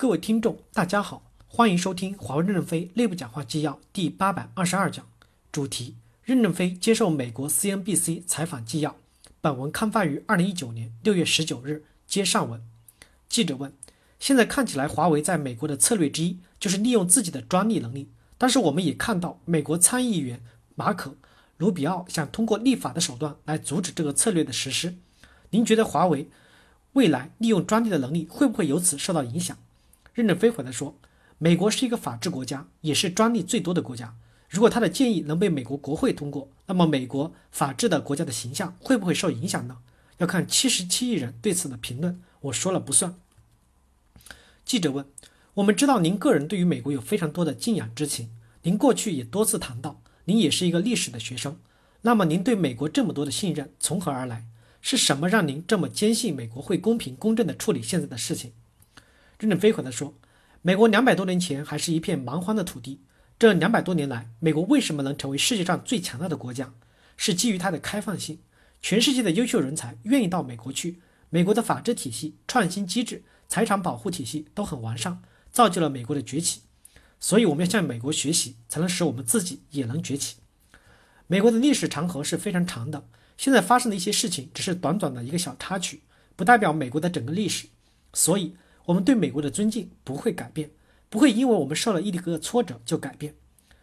各位听众，大家好，欢迎收听华为任正非内部讲话纪要第八百二十二讲，主题：任正非接受美国 CNBC 采访纪要。本文刊发于二零一九年六月十九日。接上文，记者问：现在看起来，华为在美国的策略之一就是利用自己的专利能力，但是我们也看到，美国参议员马可·卢比奥想通过立法的手段来阻止这个策略的实施。您觉得华为未来利用专利的能力会不会由此受到影响？任正非回答说：“美国是一个法治国家，也是专利最多的国家。如果他的建议能被美国国会通过，那么美国法治的国家的形象会不会受影响呢？要看七十七亿人对此的评论，我说了不算。”记者问：“我们知道您个人对于美国有非常多的敬仰之情，您过去也多次谈到，您也是一个历史的学生。那么您对美国这么多的信任从何而来？是什么让您这么坚信美国会公平公正地处理现在的事情？”任正非回答说：“美国两百多年前还是一片蛮荒的土地。这两百多年来，美国为什么能成为世界上最强大的国家？是基于它的开放性。全世界的优秀人才愿意到美国去。美国的法治体系、创新机制、财产保护体系都很完善，造就了美国的崛起。所以我们要向美国学习，才能使我们自己也能崛起。美国的历史长河是非常长的，现在发生的一些事情只是短短的一个小插曲，不代表美国的整个历史。所以。”我们对美国的尊敬不会改变，不会因为我们受了一个挫折就改变。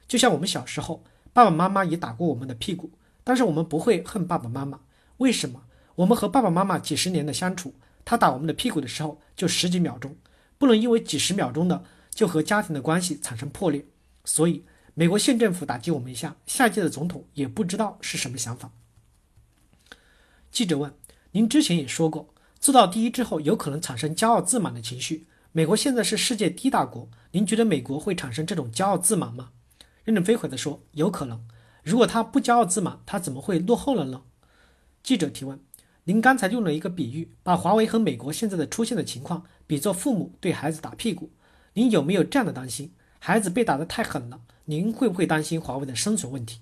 就像我们小时候，爸爸妈妈也打过我们的屁股，但是我们不会恨爸爸妈妈。为什么？我们和爸爸妈妈几十年的相处，他打我们的屁股的时候就十几秒钟，不能因为几十秒钟的就和家庭的关系产生破裂。所以，美国县政府打击我们一下，下届的总统也不知道是什么想法。记者问：“您之前也说过。”做到第一之后，有可能产生骄傲自满的情绪。美国现在是世界第一大国，您觉得美国会产生这种骄傲自满吗？任正非回答说：“有可能。如果他不骄傲自满，他怎么会落后了呢？”记者提问：“您刚才用了一个比喻，把华为和美国现在的出现的情况比作父母对孩子打屁股，您有没有这样的担心？孩子被打得太狠了，您会不会担心华为的生存问题？”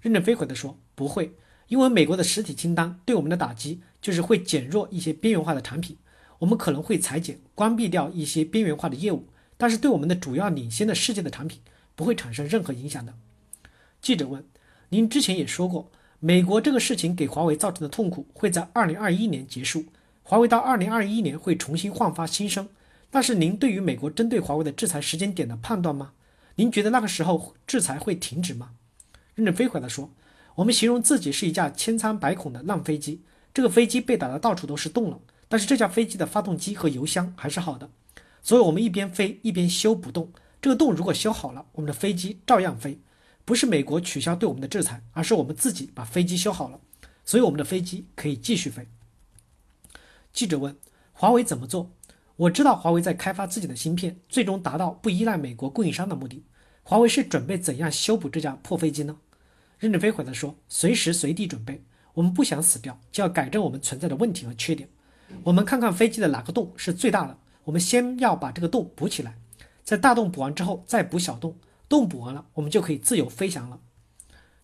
任正非回答说：“不会。”因为美国的实体清单对我们的打击就是会减弱一些边缘化的产品，我们可能会裁减、关闭掉一些边缘化的业务，但是对我们的主要领先的世界的产品不会产生任何影响的。记者问：“您之前也说过，美国这个事情给华为造成的痛苦会在二零二一年结束，华为到二零二一年会重新焕发新生。但是您对于美国针对华为的制裁时间点的判断吗？您觉得那个时候制裁会停止吗？”任正非回答说。我们形容自己是一架千疮百孔的烂飞机，这个飞机被打得到处都是洞了，但是这架飞机的发动机和油箱还是好的，所以我们一边飞一边修补洞。这个洞如果修好了，我们的飞机照样飞。不是美国取消对我们的制裁，而是我们自己把飞机修好了，所以我们的飞机可以继续飞。记者问：华为怎么做？我知道华为在开发自己的芯片，最终达到不依赖美国供应商的目的。华为是准备怎样修补这架破飞机呢？任正非回答说：“随时随地准备，我们不想死掉，就要改正我们存在的问题和缺点。我们看看飞机的哪个洞是最大的，我们先要把这个洞补起来，在大洞补完之后再补小洞，洞补完了，我们就可以自由飞翔了。”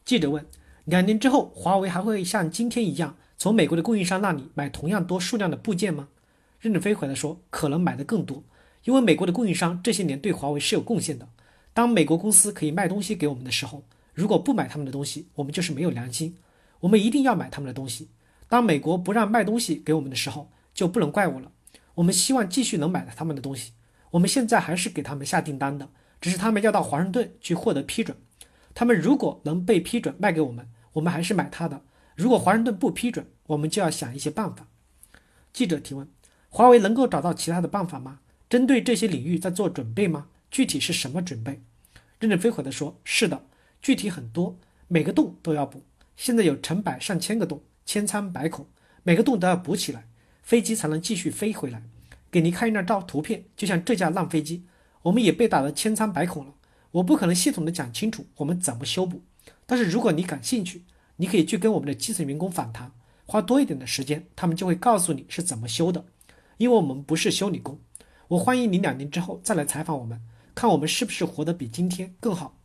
记者问：“两年之后，华为还会像今天一样从美国的供应商那里买同样多数量的部件吗？”任正非回答说：“可能买的更多，因为美国的供应商这些年对华为是有贡献的。当美国公司可以卖东西给我们的时候。”如果不买他们的东西，我们就是没有良心。我们一定要买他们的东西。当美国不让卖东西给我们的时候，就不能怪我了。我们希望继续能买到他们的东西。我们现在还是给他们下订单的，只是他们要到华盛顿去获得批准。他们如果能被批准卖给我们，我们还是买他的。如果华盛顿不批准，我们就要想一些办法。记者提问：华为能够找到其他的办法吗？针对这些领域在做准备吗？具体是什么准备？任正非回答说：是的。具体很多，每个洞都要补。现在有成百上千个洞，千疮百孔，每个洞都要补起来，飞机才能继续飞回来。给您看一张照图片，就像这架烂飞机，我们也被打得千疮百孔了。我不可能系统的讲清楚我们怎么修补，但是如果你感兴趣，你可以去跟我们的基层员工访谈，花多一点的时间，他们就会告诉你是怎么修的。因为我们不是修理工，我欢迎你两年之后再来采访我们，看我们是不是活得比今天更好。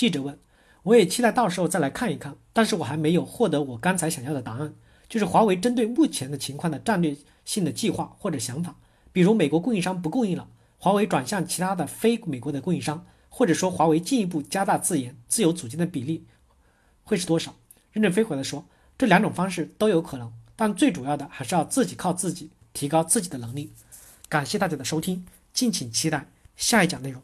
记者问：“我也期待到时候再来看一看，但是我还没有获得我刚才想要的答案，就是华为针对目前的情况的战略性的计划或者想法，比如美国供应商不供应了，华为转向其他的非美国的供应商，或者说华为进一步加大自研、自有组件的比例，会是多少？任正非回答说，这两种方式都有可能，但最主要的还是要自己靠自己，提高自己的能力。感谢大家的收听，敬请期待下一讲内容。